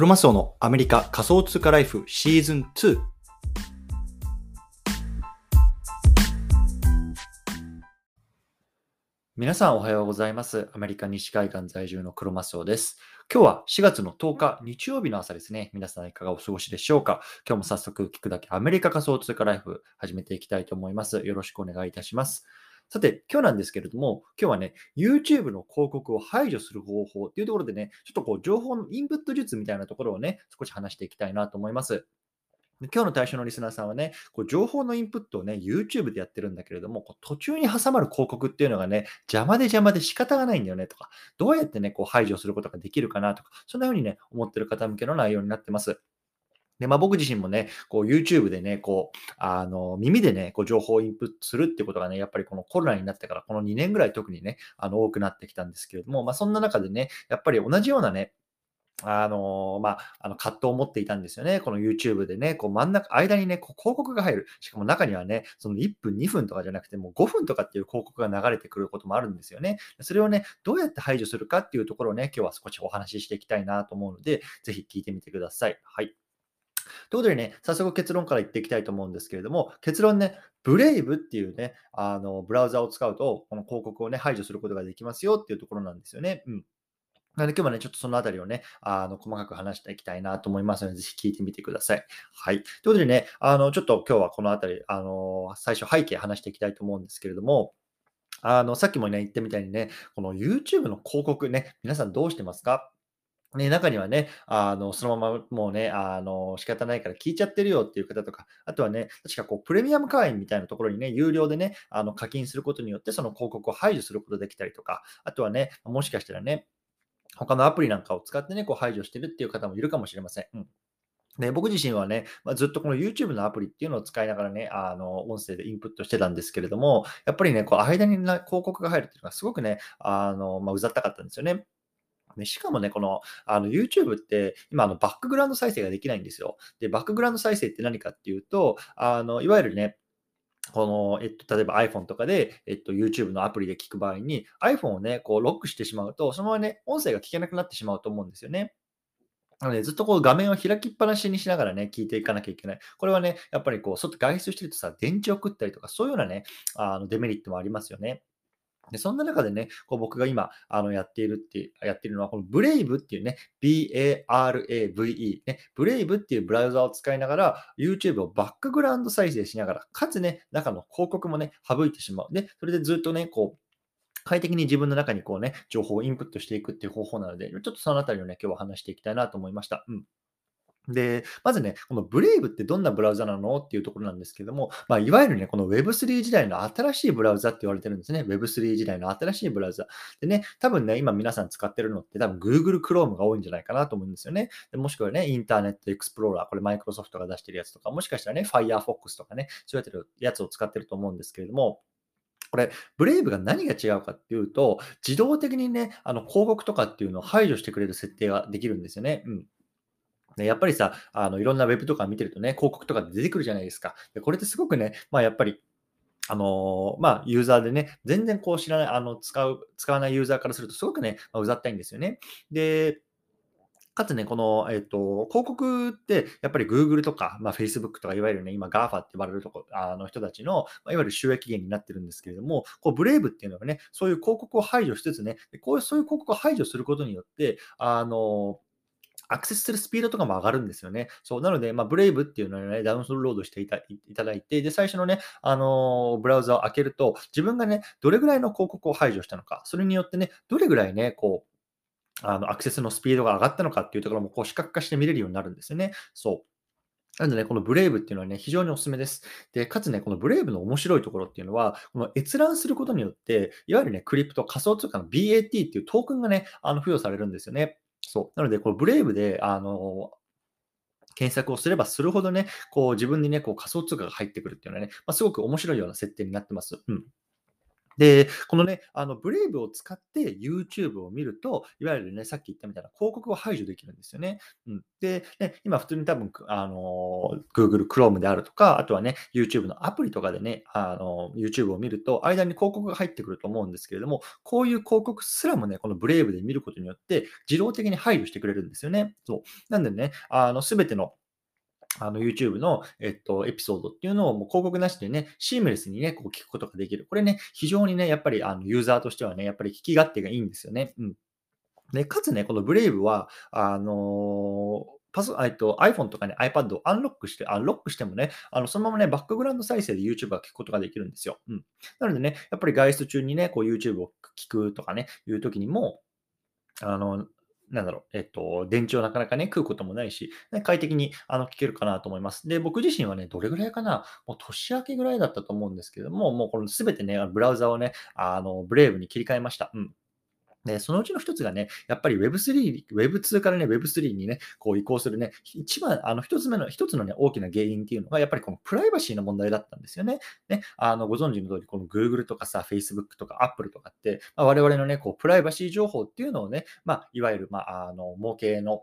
クロマスオのアメリカ仮想通貨ライフシーズン2。皆さんおはようございます。アメリカ西海岸在住のクロマスオです。今日は4月の10日日曜日の朝ですね。皆さんいかがお過ごしでしょうか？今日も早速聞くだけアメリカ仮想通貨ライフ始めていきたいと思います。よろしくお願いいたします。さて、今日なんですけれども、今日はね、YouTube の広告を排除する方法っていうところでね、ちょっとこう、情報のインプット術みたいなところをね、少し話していきたいなと思います。今日の対象のリスナーさんはね、こう情報のインプットをね、YouTube でやってるんだけれども、こう途中に挟まる広告っていうのがね、邪魔で邪魔で仕方がないんだよねとか、どうやってね、こう排除することができるかなとか、そんな風にね、思ってる方向けの内容になってます。で、まあ僕自身もね、こう YouTube でね、こう、あの、耳でね、こう情報をインプットするってことがね、やっぱりこのコロナになってから、この2年ぐらい特にね、あの、多くなってきたんですけれども、まあそんな中でね、やっぱり同じようなね、あのまあ、あの葛藤を持っていたんですよね。この YouTube でね、こう真ん中、間にね、こう広告が入る。しかも中にはね、その1分、2分とかじゃなくて、もう5分とかっていう広告が流れてくることもあるんですよね。それをね、どうやって排除するかっていうところをね、今日は少しお話ししていきたいなと思うので、ぜひ聞いてみてください。はい。ということでね、早速結論から言っていきたいと思うんですけれども、結論ね、ブレイブっていうね、あの、ブラウザを使うと、この広告をね、排除することができますよっていうところなんですよね。うん。なので今日はね、ちょっとそのあたりをね、あの、細かく話していきたいなと思いますので、ぜひ聞いてみてください。はい。ということでね、あの、ちょっと今日はこのあたり、あの、最初背景話していきたいと思うんですけれども、あの、さっきもね、言ったみたいにね、この YouTube の広告ね、皆さんどうしてますか？ね、中にはね、あの、そのままもうね、あの、仕方ないから聞いちゃってるよっていう方とか、あとはね、確かこう、プレミアム会員みたいなところにね、有料でね、あの、課金することによって、その広告を排除することできたりとか、あとはね、もしかしたらね、他のアプリなんかを使ってね、こう排除してるっていう方もいるかもしれません。うん。で、僕自身はね、まあ、ずっとこの YouTube のアプリっていうのを使いながらね、あの、音声でインプットしてたんですけれども、やっぱりね、こう、間に広告が入るっていうのがすごくね、あの、まあ、うざったかったんですよね。でしかもね、このあの YouTube って今あのバックグラウンド再生ができないんですよ。で、バックグラウンド再生って何かっていうと、あのいわゆるね、この、えっと、例えば iPhone とかで、えっと、YouTube のアプリで聞く場合に、iPhone をね、こうロックしてしまうと、そのままね、音声が聞けなくなってしまうと思うんですよね。なので、ずっとこう画面を開きっぱなしにしながらね、聞いていかなきゃいけない。これはね、やっぱりこう、外外出してるとさ、電池を食ったりとか、そういうようなね、あのデメリットもありますよね。で、そんな中でね、こう僕が今、あの、やっているって、やってるのは、このブレイブっていうね、B-A-R-A-V-E、ね、ブレイブっていうブラウザを使いながら、YouTube をバックグラウンド再生しながら、かつね、中の広告もね、省いてしまう。で、それでずっとね、こう、快適に自分の中にこうね、情報をインプットしていくっていう方法なので、ちょっとそのあたりをね、今日は話していきたいなと思いました。うん。で、まずね、このブレイブってどんなブラウザなのっていうところなんですけども、まあ、いわゆるね、この Web3 時代の新しいブラウザって言われてるんですね。Web3 時代の新しいブラウザ。でね、多分ね、今皆さん使ってるのって多分 Google Chrome が多いんじゃないかなと思うんですよね。でもしくはね、インターネットエクスプローラー、これマイクロソフトが出してるやつとか、もしかしたらね、Firefox とかね、そうやってるやつを使ってると思うんですけれども、これ、ブレイブが何が違うかっていうと、自動的にね、あの広告とかっていうのを排除してくれる設定ができるんですよね。うん。ね、やっぱりさ、あのいろんなウェブとか見てるとね、広告とか出てくるじゃないですか。でこれってすごくね、まあ、やっぱり、あのーまあ、ユーザーでね、全然こう知らない、あの使う、使わないユーザーからすると、すごくね、まあ、うざったいんですよね。で、かつね、この、えっと、広告って、やっぱり Google とか、まあ、Facebook とか、いわゆるね、今 GAFA って言われるとこあの人たちの、まあ、いわゆる収益源になってるんですけれども、こう、ブレイブっていうのはね、そういう広告を排除しつつね、こういう、そういう広告を排除することによって、あのアクセスするスピードとかも上がるんですよね。そう。なので、まあ、ブレイブっていうのをね、ダウンロードしていたいただいて、で、最初のね、あのブラウザを開けると、自分がね、どれぐらいの広告を排除したのか、それによってね、どれぐらいね、こう、あの、アクセスのスピードが上がったのかっていうところも、こう、視覚化して見れるようになるんですよね。そう。なのでね、このブレイブっていうのはね、非常におすすめです。で、かつね、このブレイブの面白いところっていうのは、この閲覧することによって、いわゆるね、クリプト、仮想通貨の BAT っていうトークンがね、あの付与されるんですよね。そう。なので、これブレイブで、あの、検索をすればするほどね、こう自分にね、こう仮想通貨が入ってくるっていうのはね、まあ、すごく面白いような設定になってます。うん。で、このね、あの、ブレイブを使って YouTube を見ると、いわゆるね、さっき言ったみたいな広告を排除できるんですよね。うん。で、ね、今普通に多分、あの、Google Chrome であるとか、あとはね、YouTube のアプリとかでね、あの、YouTube を見ると、間に広告が入ってくると思うんですけれども、こういう広告すらもね、このブレイブで見ることによって、自動的に排除してくれるんですよね。そう。なんでね、あの、すべてのあの YouTube の、えっと、エピソードっていうのをもう広告なしでね、シームレスにね、こう聞くことができる。これね、非常にね、やっぱりあのユーザーとしてはね、やっぱり聞き勝手がいいんですよね。うん。で、かつね、このブレイブは、あのーパソ、えっと、iPhone とかね、iPad をアンロックして、アンロックしてもね、あの、そのままね、バックグラウンド再生で YouTube が聞くことができるんですよ。うん。なのでね、やっぱり外出中にね、こう YouTube を聞くとかね、いう時にも、あの、なんだろう、えっと、電池をなかなかね、食うこともないし、ね、快適にあの聞けるかなと思います。で、僕自身はね、どれぐらいかな、もう年明けぐらいだったと思うんですけども、もうこの全てね、ブラウザをね、あの、ブレイブに切り替えました。うん。で、そのうちの一つがね、やっぱり Web3、Web2 からね、Web3 にね、こう移行するね、一番、あの、一つ目の、一つのね、大きな原因っていうのが、やっぱりこのプライバシーの問題だったんですよね。ね、あの、ご存知の通り、この Google とかさ、Facebook とか Apple とかって、まあ、我々のね、こう、プライバシー情報っていうのをね、まあ、いわゆる、まあ、あの、模型の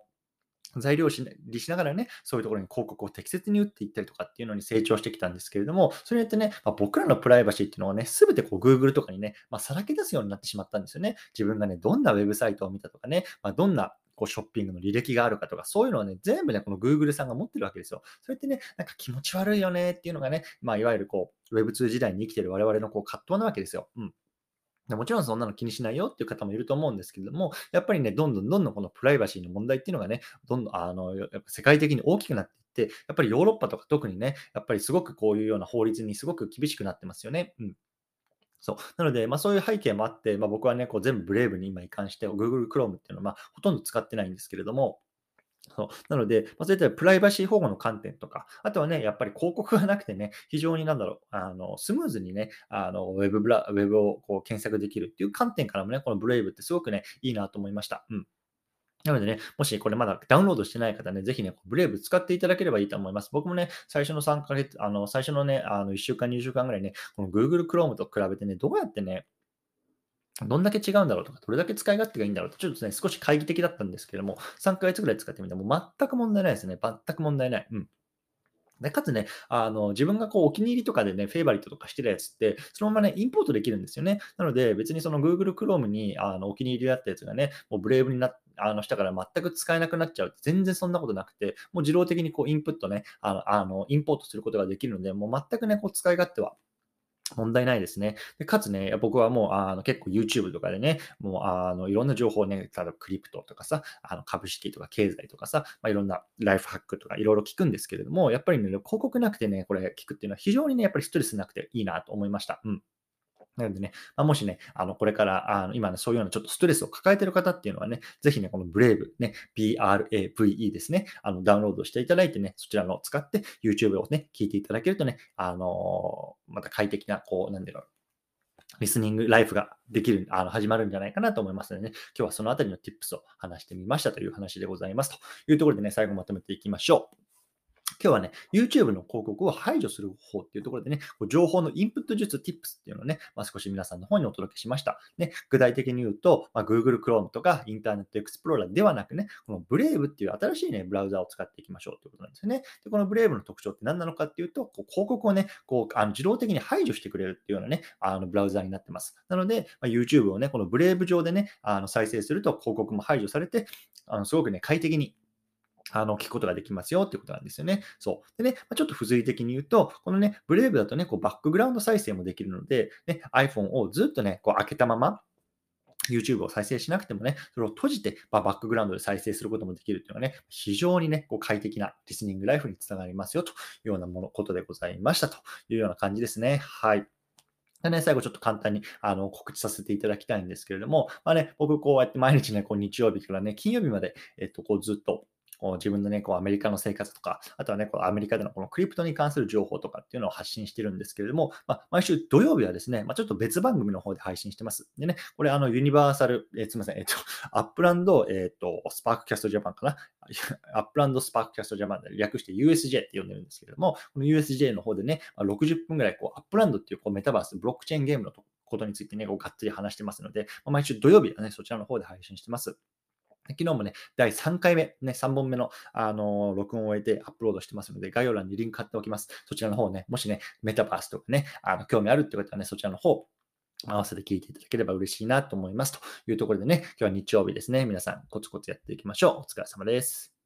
材料にしながらね、そういうところに広告を適切に打っていったりとかっていうのに成長してきたんですけれども、それによってね、まあ、僕らのプライバシーっていうのをね、すべてこう Google とかにね、まあ、さらけ出すようになってしまったんですよね。自分がね、どんなウェブサイトを見たとかね、まあ、どんなこうショッピングの履歴があるかとか、そういうのをね、全部ね、この Google さんが持ってるわけですよ。それってね、なんか気持ち悪いよねっていうのがね、まあ、いわゆるこう、Web2 時代に生きてる我々のこう葛藤なわけですよ。うん。もちろんそんなの気にしないよっていう方もいると思うんですけれども、やっぱりね、どんどんどんどんこのプライバシーの問題っていうのがね、どんどんあのやっぱ世界的に大きくなっていって、やっぱりヨーロッパとか特にね、やっぱりすごくこういうような法律にすごく厳しくなってますよね。うん。そう。なので、まあ、そういう背景もあって、まあ、僕はね、こう全部ブレイブに今移管して、Google Chrome っていうのは、まあ、ほとんど使ってないんですけれども、そうなので、まあ、そういったプライバシー保護の観点とか、あとはね、やっぱり広告がなくてね、非常になんだろう、あのスムーズにね、あのウェブブラウェブをこう検索できるっていう観点からもね、このブレイブってすごくね、いいなと思いました。うん。なのでね、もしこれまだダウンロードしてない方ね、ぜひね、ブレイブ使っていただければいいと思います。僕もね、最初の3ヶ月、あの、最初のね、あの1週間、2週間ぐらいね、この Google Chrome と比べてね、どうやってね、どんだけ違うんだろうとか、どれだけ使い勝手がいいんだろうと、ちょっとね、少し懐疑的だったんですけども、3ヶ月ぐらい使ってみても全く問題ないですね。全く問題ない。うん。でかつね、あの自分がこうお気に入りとかでね、フェイバリットとかしてるやつって、そのままね、インポートできるんですよね。なので、別にその Google Chrome にあのお気に入りだったやつがね、もうブレイブになっあのしたから全く使えなくなっちゃう全然そんなことなくて、もう自動的にこうインプットね、あのあのインポートすることができるので、もう全くね、こう使い勝手は問題ないですね。でかつね、僕はもうあの結構 YouTube とかでね、もうあのいろんな情報をね、例えばクリプトとかさ、あの株式とか経済とかさ、まあ、いろんなライフハックとかいろいろ聞くんですけれども、やっぱりね、広告なくてね、これ聞くっていうのは非常にね、やっぱりストレスなくていいなと思いました。うん。なのでね、まあ、もしね、あの、これから、あの今ね、そういうようなちょっとストレスを抱えてる方っていうのはね、ぜひね、このブレイブね、BRAVE ですね、あの、ダウンロードしていただいてね、そちらのを使って YouTube をね、聞いていただけるとね、あのー、また快適な、こう、なんだろう、リスニングライフができる、あの、始まるんじゃないかなと思いますのでね、今日はそのあたりの tips を話してみましたという話でございますというところでね、最後まとめていきましょう。今日はね、YouTube の広告を排除する方法っていうところでね、情報のインプット術 Tips っていうのをね、まあ、少し皆さんの方にお届けしました。ね、具体的に言うと、まあ、Google Chrome とか Internet Explorer ではなくね、この Brave っていう新しいね、ブラウザを使っていきましょうということなんですよね。で、この Brave の特徴って何なのかっていうと、こう広告をね、こうあの自動的に排除してくれるっていうようなね、あのブラウザになってます。なので、まあ、YouTube をね、この Brave 上でね、あの再生すると広告も排除されて、あのすごくね、快適にあの、聞くことができますよっていうことなんですよね。そう。でね、ちょっと付随的に言うと、このね、ブレイブだとね、こうバックグラウンド再生もできるので、ね、iPhone をずっとね、こう開けたまま、YouTube を再生しなくてもね、それを閉じて、まあ、バックグラウンドで再生することもできるっていうのはね、非常にね、こう快適なリスニングライフにつながりますよというようなもの、ことでございましたというような感じですね。はい。でね、最後ちょっと簡単にあの告知させていただきたいんですけれども、まあね、僕こうやって毎日ね、こう日曜日からね、金曜日まで、えっと、こうずっとこう自分のね、こうアメリカの生活とか、あとはね、こうアメリカでのこのクリプトに関する情報とかっていうのを発信してるんですけれども、まあ、毎週土曜日はですね、まあ、ちょっと別番組の方で配信してます。でね、これあのユニバーサル、えー、すみません、えっ、と、アップランド、えっ、と、スパークキャストジャパンかな？アップランドスパークキャストジャパンで略して USJ って呼んでるんですけれども、この USJ の方でね、まあ、60分ぐらいこうアップランドっていうこうメタバース、ブロックチェーンゲームのことについてね、こうがっつり話してますので、まあ毎週土曜日はね、そちらの方で配信してます。昨日もね、第3回目、ね、3本目の、あのー、録音を終えてアップロードしてますので、概要欄にリンク貼っておきます。そちらの方ね、もしね、メタバースとかね、あの興味あるって方はね、そちらの方、合わせて聞いていただければ嬉しいなと思います。というところでね、今日は日曜日ですね。皆さん、コツコツやっていきましょう。お疲れ様です。